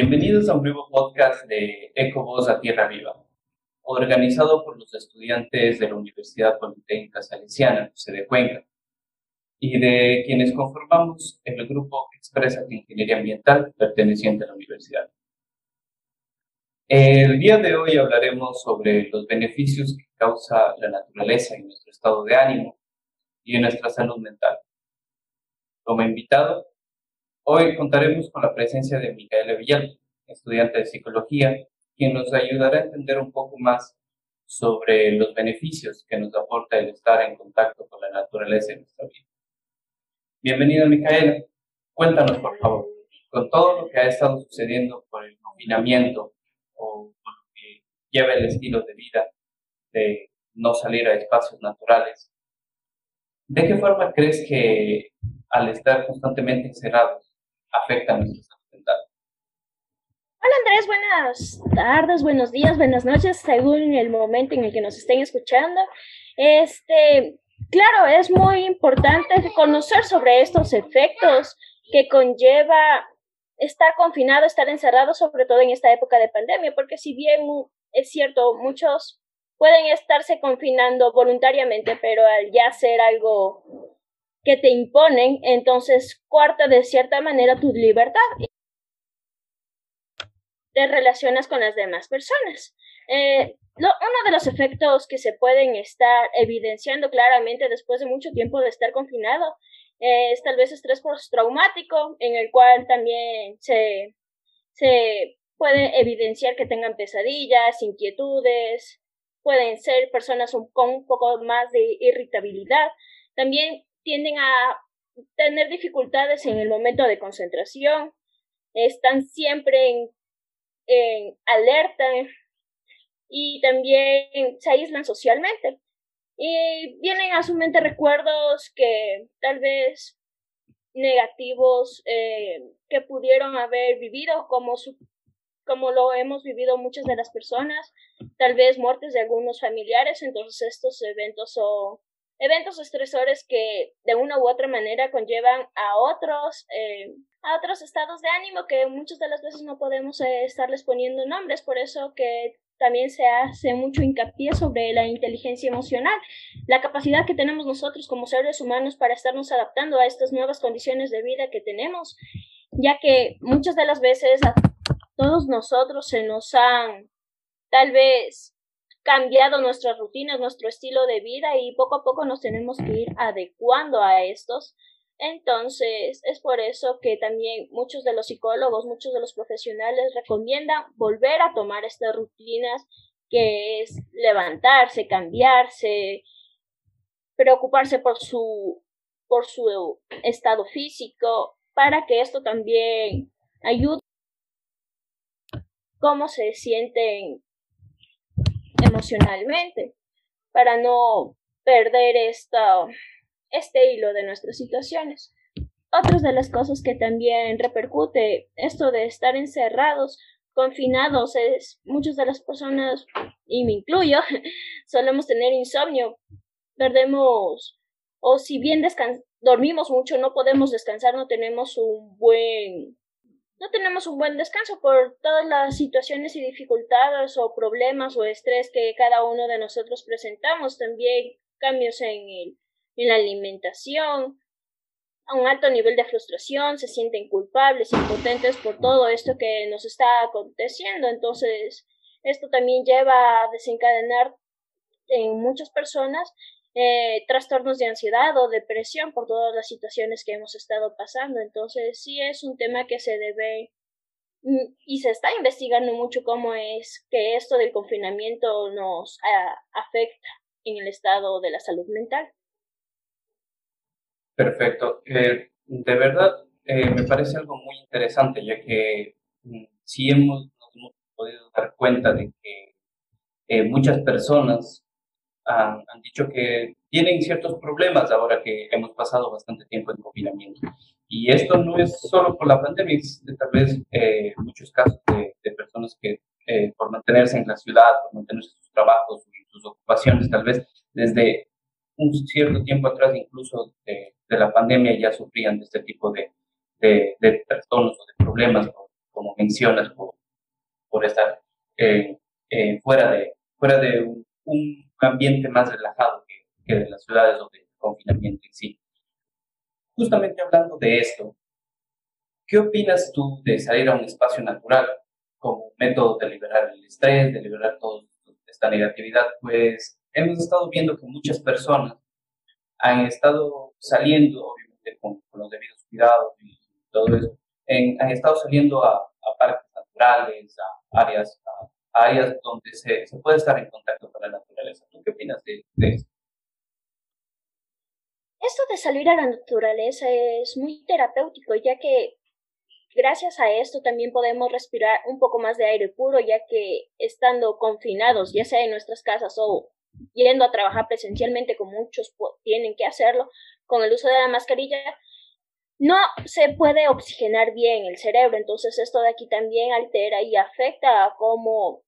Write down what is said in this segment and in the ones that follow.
Bienvenidos a un nuevo podcast de Ecovoz a Tierra Viva, organizado por los estudiantes de la Universidad Politécnica Salesiana, de Cuenca, y de quienes conformamos el grupo Expresa de Ingeniería Ambiental perteneciente a la universidad. El día de hoy hablaremos sobre los beneficios que causa la naturaleza en nuestro estado de ánimo y en nuestra salud mental. Como invitado, hoy contaremos con la presencia de Micaela Villal, estudiante de psicología, quien nos ayudará a entender un poco más sobre los beneficios que nos aporta el estar en contacto con la naturaleza en nuestra vida. Bienvenida, Micaela. Cuéntanos, por favor, con todo lo que ha estado sucediendo por el confinamiento o por lo que lleva el estilo de vida de no salir a espacios naturales, ¿de qué forma crees que al estar constantemente encerrados afecta a nuestra salud mental? Hola Andrés, buenas tardes, buenos días, buenas noches, según el momento en el que nos estén escuchando. Este, claro, es muy importante conocer sobre estos efectos que conlleva estar confinado, estar encerrado, sobre todo en esta época de pandemia, porque si bien es cierto, muchos pueden estarse confinando voluntariamente, pero al ya ser algo que te imponen, entonces cuarta de cierta manera tu libertad. Te relacionas con las demás personas. Eh, uno de los efectos que se pueden estar evidenciando claramente después de mucho tiempo de estar confinado es tal vez estrés postraumático, en el cual también se, se puede evidenciar que tengan pesadillas, inquietudes, pueden ser personas con un poco más de irritabilidad. También tienden a tener dificultades en el momento de concentración, están siempre en, en alerta y también se aíslan socialmente. Y vienen a su mente recuerdos que tal vez negativos eh, que pudieron haber vivido, como, su, como lo hemos vivido muchas de las personas, tal vez muertes de algunos familiares, entonces estos eventos son eventos estresores que de una u otra manera conllevan a otros, eh, a otros estados de ánimo que muchas de las veces no podemos eh, estarles poniendo nombres, por eso que también se hace mucho hincapié sobre la inteligencia emocional, la capacidad que tenemos nosotros como seres humanos para estarnos adaptando a estas nuevas condiciones de vida que tenemos, ya que muchas de las veces a todos nosotros se nos han tal vez cambiado nuestras rutinas, nuestro estilo de vida y poco a poco nos tenemos que ir adecuando a estos. Entonces, es por eso que también muchos de los psicólogos, muchos de los profesionales recomiendan volver a tomar estas rutinas que es levantarse, cambiarse, preocuparse por su por su estado físico para que esto también ayude cómo se sienten emocionalmente para no perder esta, este hilo de nuestras situaciones. Otras de las cosas que también repercute esto de estar encerrados, confinados, es muchas de las personas, y me incluyo, solemos tener insomnio, perdemos, o si bien dormimos mucho, no podemos descansar, no tenemos un buen no tenemos un buen descanso por todas las situaciones y dificultades o problemas o estrés que cada uno de nosotros presentamos. También cambios en, el, en la alimentación, a un alto nivel de frustración, se sienten culpables, impotentes por todo esto que nos está aconteciendo. Entonces, esto también lleva a desencadenar en muchas personas eh, trastornos de ansiedad o depresión por todas las situaciones que hemos estado pasando. Entonces, sí es un tema que se debe mm, y se está investigando mucho cómo es que esto del confinamiento nos afecta en el estado de la salud mental. Perfecto. Eh, de verdad, eh, me parece algo muy interesante, ya que mm, sí hemos, podido dar cuenta de que muchas personas han, dicho que tienen ciertos problemas ahora que hemos pasado bastante tiempo en confinamiento. Y esto no es solo por la pandemia, es tal vez eh, muchos casos de, personas que eh, por mantenerse en la ciudad, por mantenerse sus trabajos sus ocupaciones, tal vez desde un cierto tiempo atrás, incluso de, la pandemia, ya sufrían de este tipo de, de, trastornos o de problemas, como mencionas, por, por estar eh, eh, fuera de, fuera de un, ambiente más relajado que, que, de las ciudades o del confinamiento en sí. Justamente hablando de esto, ¿qué opinas tú de salir a un espacio natural como método de liberar el estrés, de liberar toda esta negatividad? Pues hemos estado viendo que muchas personas han estado saliendo, obviamente con, los debidos cuidados y todo eso, han estado saliendo a, parques naturales, a áreas, a, áreas donde se, se, puede estar en contacto con la naturaleza. ¿Tú qué opinas de, de esto? Esto de salir a la naturaleza es muy terapéutico, ya que gracias a esto también podemos respirar un poco más de aire puro, ya que estando confinados, ya sea en nuestras casas o yendo a trabajar presencialmente, como muchos tienen que hacerlo, con el uso de la mascarilla, no se puede oxigenar bien el cerebro, entonces esto de aquí también altera y afecta a cómo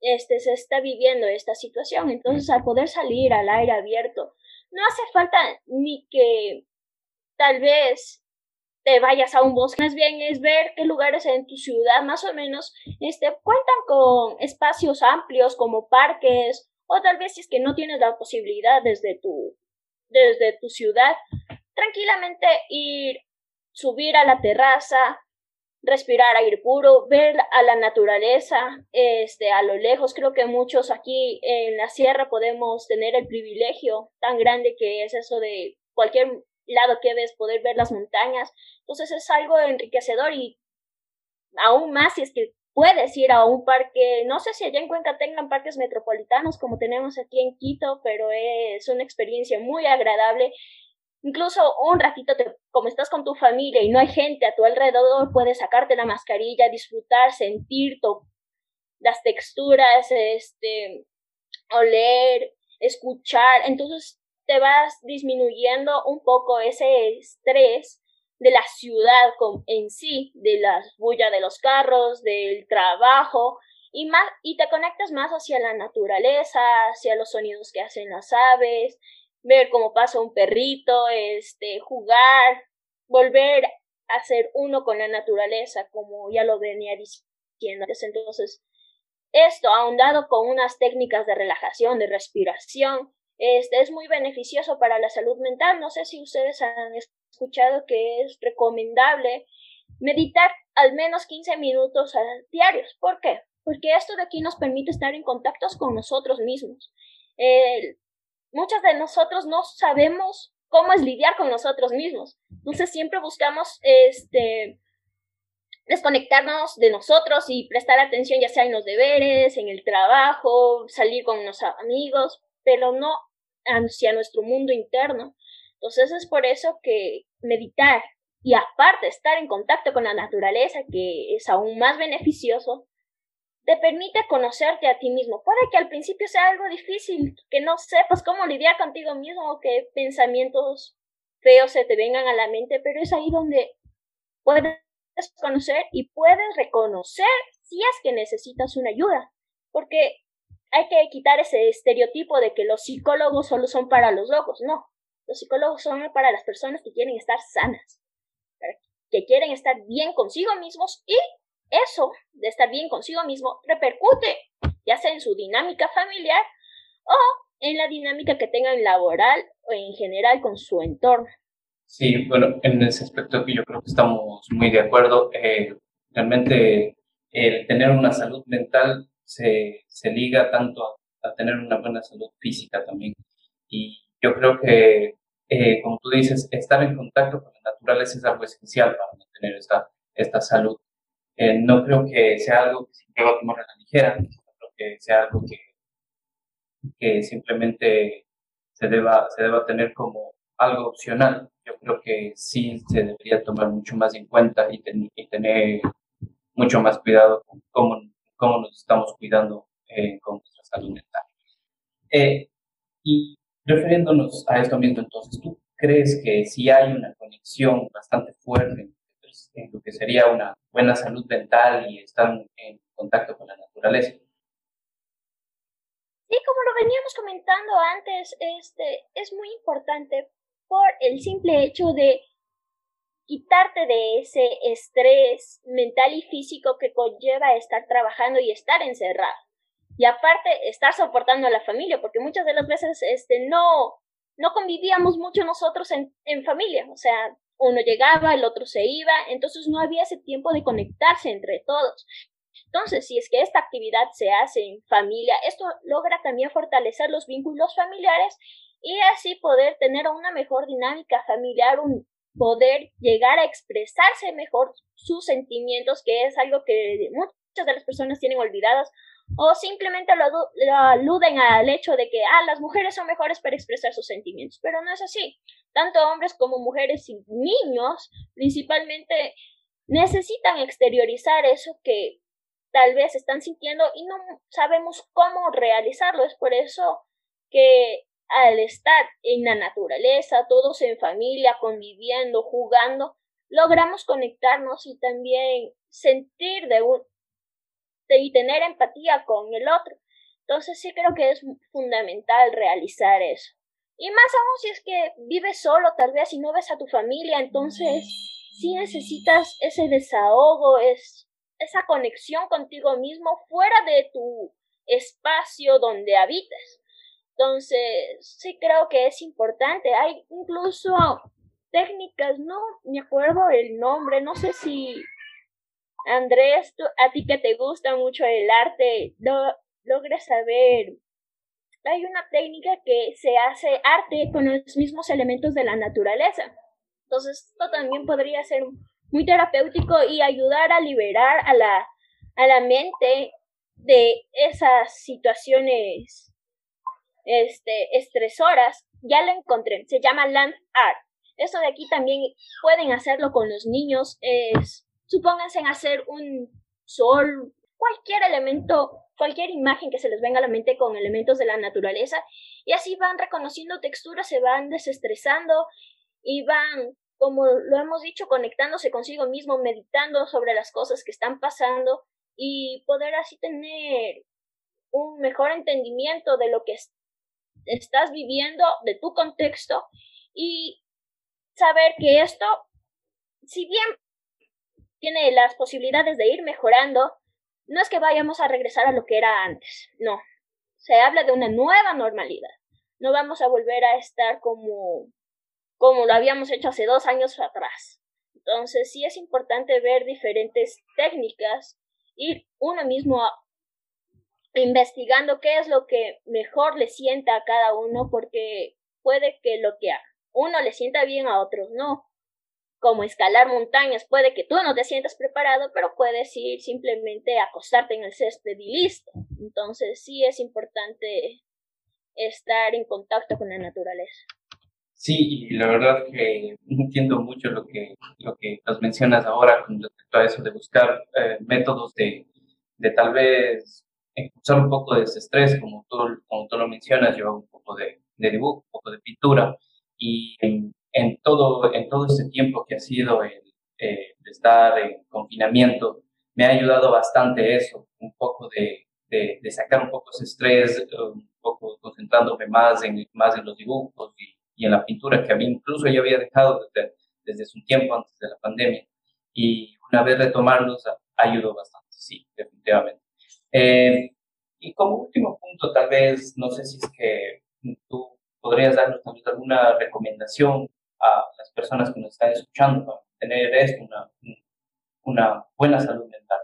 este, se está viviendo esta situación. Entonces, al poder salir al aire abierto, no hace falta ni que tal vez te vayas a un bosque, más bien es ver qué lugares en tu ciudad más o menos este, cuentan con espacios amplios como parques o tal vez si es que no tienes la posibilidad desde tu, desde tu ciudad, tranquilamente ir, subir a la terraza, respirar aire puro, ver a la naturaleza, este, a lo lejos. Creo que muchos aquí en la sierra podemos tener el privilegio tan grande que es eso de cualquier lado que ves, poder ver las montañas. Entonces es algo enriquecedor y aún más si es que puedes ir a un parque, no sé si allá en Cuenca tengan parques metropolitanos como tenemos aquí en Quito, pero es una experiencia muy agradable. Incluso un ratito, como estás con tu familia y no hay gente a tu alrededor, puedes sacarte la mascarilla, disfrutar, sentir las texturas, este, oler, escuchar. Entonces te vas disminuyendo un poco ese estrés de la ciudad en sí, de la bulla de los carros, del trabajo, y, más, y te conectas más hacia la naturaleza, hacia los sonidos que hacen las aves, ver cómo pasa un perrito, este, jugar, volver a ser uno con la naturaleza, como ya lo venía diciendo Entonces, esto ahondado con unas técnicas de relajación, de respiración, este, es muy beneficioso para la salud mental. No sé si ustedes han escuchado que es recomendable meditar al menos 15 minutos diarios. ¿Por qué? Porque esto de aquí nos permite estar en contacto con nosotros mismos. Muchas de nosotros no sabemos cómo es lidiar con nosotros mismos. Entonces siempre buscamos este desconectarnos de nosotros y prestar atención ya sea en los deberes, en el trabajo, salir con los amigos, pero no hacia nuestro mundo interno. Entonces es por eso que meditar y aparte estar en contacto con la naturaleza, que es aún más beneficioso, te permite conocerte a ti mismo. Puede que al principio sea algo difícil, que no sepas cómo lidiar contigo mismo, que pensamientos feos se te vengan a la mente, pero es ahí donde puedes conocer y puedes reconocer si es que necesitas una ayuda, porque hay que quitar ese estereotipo de que los psicólogos solo son para los locos, no. Los psicólogos son para las personas que quieren estar sanas, que quieren estar bien consigo mismos y eso de estar bien consigo mismo repercute ya sea en su dinámica familiar o en la dinámica que tengan laboral o en general con su entorno. Sí, bueno, en ese aspecto yo creo que estamos muy de acuerdo. Eh, realmente el tener una salud mental se, se liga tanto a, a, tener una buena salud física también. Y yo creo que eh, como tú dices, estar en contacto con la naturaleza es algo esencial para mantener esta, esta salud. Eh, no creo que sea algo que siempre va a tomar a la ligera, creo que sea algo que, que simplemente se deba, se deba tener como algo opcional. Yo creo que sí se debería tomar mucho más en cuenta y, y tener mucho más cuidado con cómo, cómo nos estamos cuidando eh, con nuestra salud mental. y Refiriéndonos a esto mismo, entonces, ¿tú crees que si hay una conexión bastante fuerte en lo que sería una buena salud mental y estar en contacto con la naturaleza? Sí, como lo veníamos comentando antes, este, es muy importante por el simple hecho de quitarte de ese estrés mental y físico que conlleva estar trabajando y estar encerrado. Y aparte, estar soportando a la familia, porque muchas de las veces este, no, no convivíamos mucho nosotros en, en familia. O sea, uno llegaba, el otro se iba, entonces no había ese tiempo de conectarse entre todos. Entonces, si es que esta actividad se hace en familia, esto logra también fortalecer los vínculos familiares y así poder tener una mejor dinámica familiar, un poder llegar a expresarse mejor sus sentimientos, que es algo que muchas de las personas tienen olvidadas o simplemente lo, aluden al hecho de que ah, las mujeres son mejores para expresar sus sentimientos, pero no es así. Tanto hombres como mujeres y niños principalmente necesitan exteriorizar eso que tal vez están sintiendo y no sabemos cómo realizarlo. Es por eso que al estar en la naturaleza, todos en familia, conviviendo, jugando, logramos conectarnos y también sentir de un, y tener empatía con el otro. Entonces sí creo que es fundamental realizar eso. Y más aún si es que vives solo, tal vez, y no ves a tu familia, entonces sí necesitas ese desahogo, es, esa conexión contigo mismo fuera de tu espacio donde habites. Entonces, sí creo que es importante. Hay incluso técnicas, no me acuerdo el nombre, no sé si Andrés, a ti que te gusta mucho el arte, lo, logras saber. Hay una técnica que se hace arte con los mismos elementos de la naturaleza. Entonces, esto también podría ser muy terapéutico y ayudar a liberar a la, a la mente de esas situaciones este, estresoras. Ya lo encontré, se llama Land Art. Esto de aquí también pueden hacerlo con los niños. Es Supónganse en hacer un sol, cualquier elemento, cualquier imagen que se les venga a la mente con elementos de la naturaleza y así van reconociendo texturas, se van desestresando y van, como lo hemos dicho, conectándose consigo mismo, meditando sobre las cosas que están pasando y poder así tener un mejor entendimiento de lo que estás viviendo, de tu contexto y saber que esto, si bien tiene las posibilidades de ir mejorando, no es que vayamos a regresar a lo que era antes, no. Se habla de una nueva normalidad. No vamos a volver a estar como, como lo habíamos hecho hace dos años atrás. Entonces sí es importante ver diferentes técnicas, ir uno mismo investigando qué es lo que mejor le sienta a cada uno, porque puede que lo que a uno le sienta bien a otros no como escalar montañas, puede que tú no te sientas preparado, pero puedes ir simplemente a acostarte en el césped y listo. Entonces sí es importante estar en contacto con la naturaleza. Sí, y la verdad que entiendo mucho lo que, lo que nos mencionas ahora con respecto a eso de buscar eh, métodos de, de tal vez expulsar un poco de ese estrés, como tú, como tú lo mencionas, llevar un poco de, de dibujo, un poco de pintura, y en todo, en todo este tiempo que ha sido el, eh, estar en confinamiento, me ha ayudado bastante eso, un poco de, de, sacar un poco ese estrés, un poco concentrándome más en, más en los dibujos y, y en la pintura que había, incluso ya había dejado desde, desde un tiempo antes de la pandemia. Y una vez retomarlos ayudó bastante, sí, definitivamente. Eh, y como último punto, tal vez, no sé si es que tú podrías darnos alguna recomendación a las personas que nos están escuchando tener esto, una, una buena salud mental.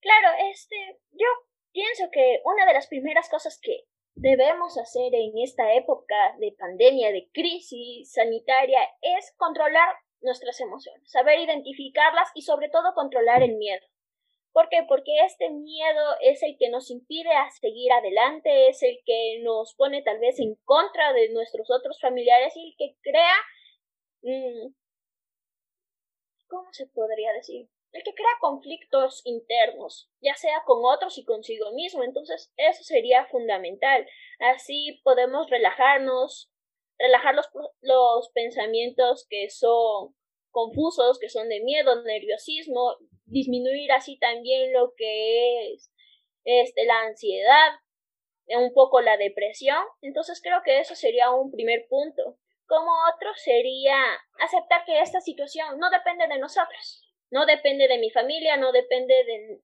Claro, este, yo pienso que una de las primeras cosas que debemos hacer en esta época de pandemia, de crisis sanitaria, es controlar nuestras emociones, saber identificarlas y sobre todo controlar el miedo. ¿Por qué? Porque este miedo es el que nos impide a seguir adelante, es el que nos pone tal vez en contra de nuestros otros familiares y el que crea... Mm, ¿Cómo se podría decir? El que crea conflictos internos, ya sea con otros y consigo mismo. Entonces, eso sería fundamental. Así podemos relajarnos, relajar los, los pensamientos que son confusos, que son de miedo, nerviosismo, disminuir así también lo que es este, la ansiedad, un poco la depresión. Entonces creo que eso sería un primer punto. como otro sería aceptar que esta situación no depende de nosotros, no depende de mi familia, no depende de...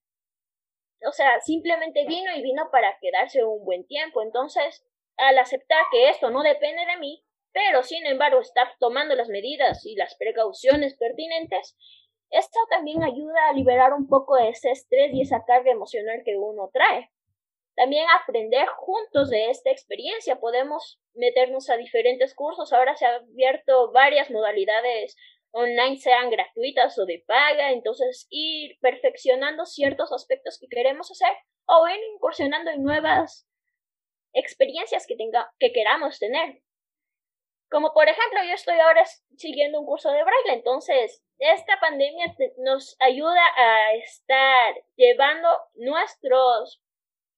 O sea, simplemente vino y vino para quedarse un buen tiempo. Entonces, al aceptar que esto no depende de mí, pero sin embargo estar tomando las medidas y las precauciones pertinentes, esto también ayuda a liberar un poco de ese estrés y esa carga emocional que uno trae. También aprender juntos de esta experiencia. Podemos meternos a diferentes cursos. Ahora se han abierto varias modalidades online, sean gratuitas o de paga. Entonces, ir perfeccionando ciertos aspectos que queremos hacer o ir incursionando en nuevas experiencias que, tenga, que queramos tener. Como por ejemplo, yo estoy ahora siguiendo un curso de braille, entonces esta pandemia nos ayuda a estar llevando nuestras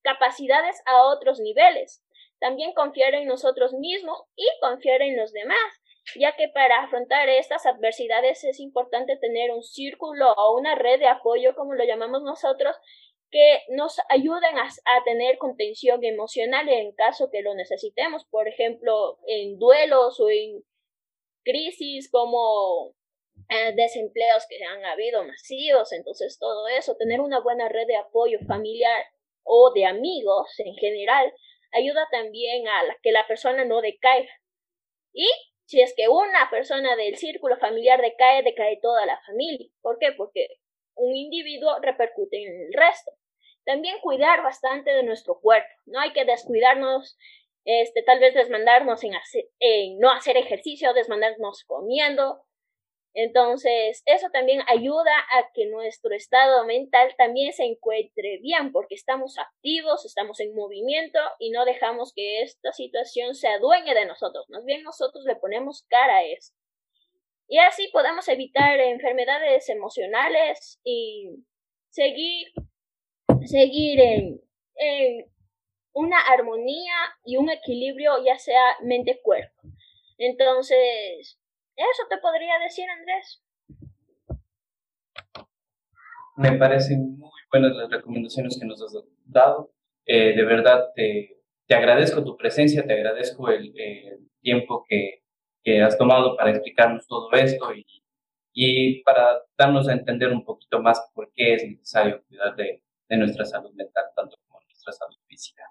capacidades a otros niveles. También confiar en nosotros mismos y confiar en los demás, ya que para afrontar estas adversidades es importante tener un círculo o una red de apoyo, como lo llamamos nosotros, que nos ayuden a, tener contención emocional en caso que lo necesitemos, por ejemplo, en duelos o en crisis como eh, desempleos que han habido masivos, entonces todo eso, tener una buena red de apoyo familiar o de amigos en general ayuda también a que la persona no decaiga. Y si es que una persona del círculo familiar decae, decae toda la familia. ¿Por qué? Porque un individuo repercute en el resto. También cuidar bastante de nuestro cuerpo. No hay que descuidarnos, este, tal vez desmandarnos en, en no hacer ejercicio, desmandarnos comiendo. Entonces, eso también ayuda a que nuestro estado mental también se encuentre bien, porque estamos activos, estamos en movimiento y no dejamos que esta situación se adueñe de nosotros. Más bien nosotros le ponemos cara a eso. Y así podemos evitar enfermedades emocionales y seguir seguir en, una armonía y un equilibrio, ya sea mente-cuerpo. Entonces, eso te podría decir, Andrés. Me parecen muy buenas las recomendaciones que nos has dado. Eh, de verdad, te, te, agradezco tu presencia, te agradezco el, tiempo que, que, has tomado para explicarnos todo esto y, y para darnos a entender un poquito más por qué es necesario cuidar de, de nuestra salud mental, tanto como nuestra salud física.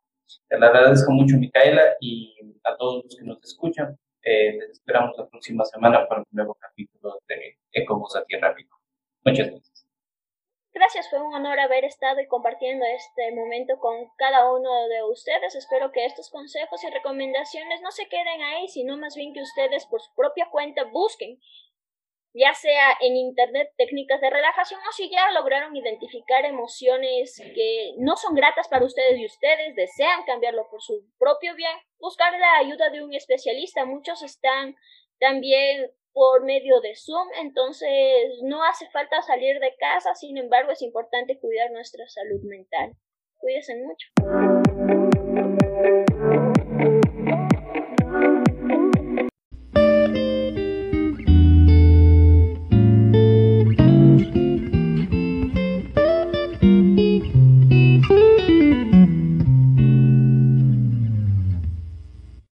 Te agradezco mucho, Micaela, y a todos los que nos escuchan. Eh, les esperamos la próxima semana para un nuevo capítulo de Ecobus a Tierra Rico. Muchas gracias. Gracias, fue un honor haber estado y compartiendo este momento con cada uno de ustedes. Espero que estos consejos y recomendaciones no se queden ahí, sino más bien que ustedes por su propia cuenta busquen ya sea en internet técnicas de relajación o si ya lograron identificar emociones que no son gratas para ustedes y ustedes desean cambiarlo por su propio bien, buscar la ayuda de un especialista. Muchos están también por medio de Zoom, entonces no hace falta salir de casa, sin embargo es importante cuidar nuestra salud mental. Cuídense mucho.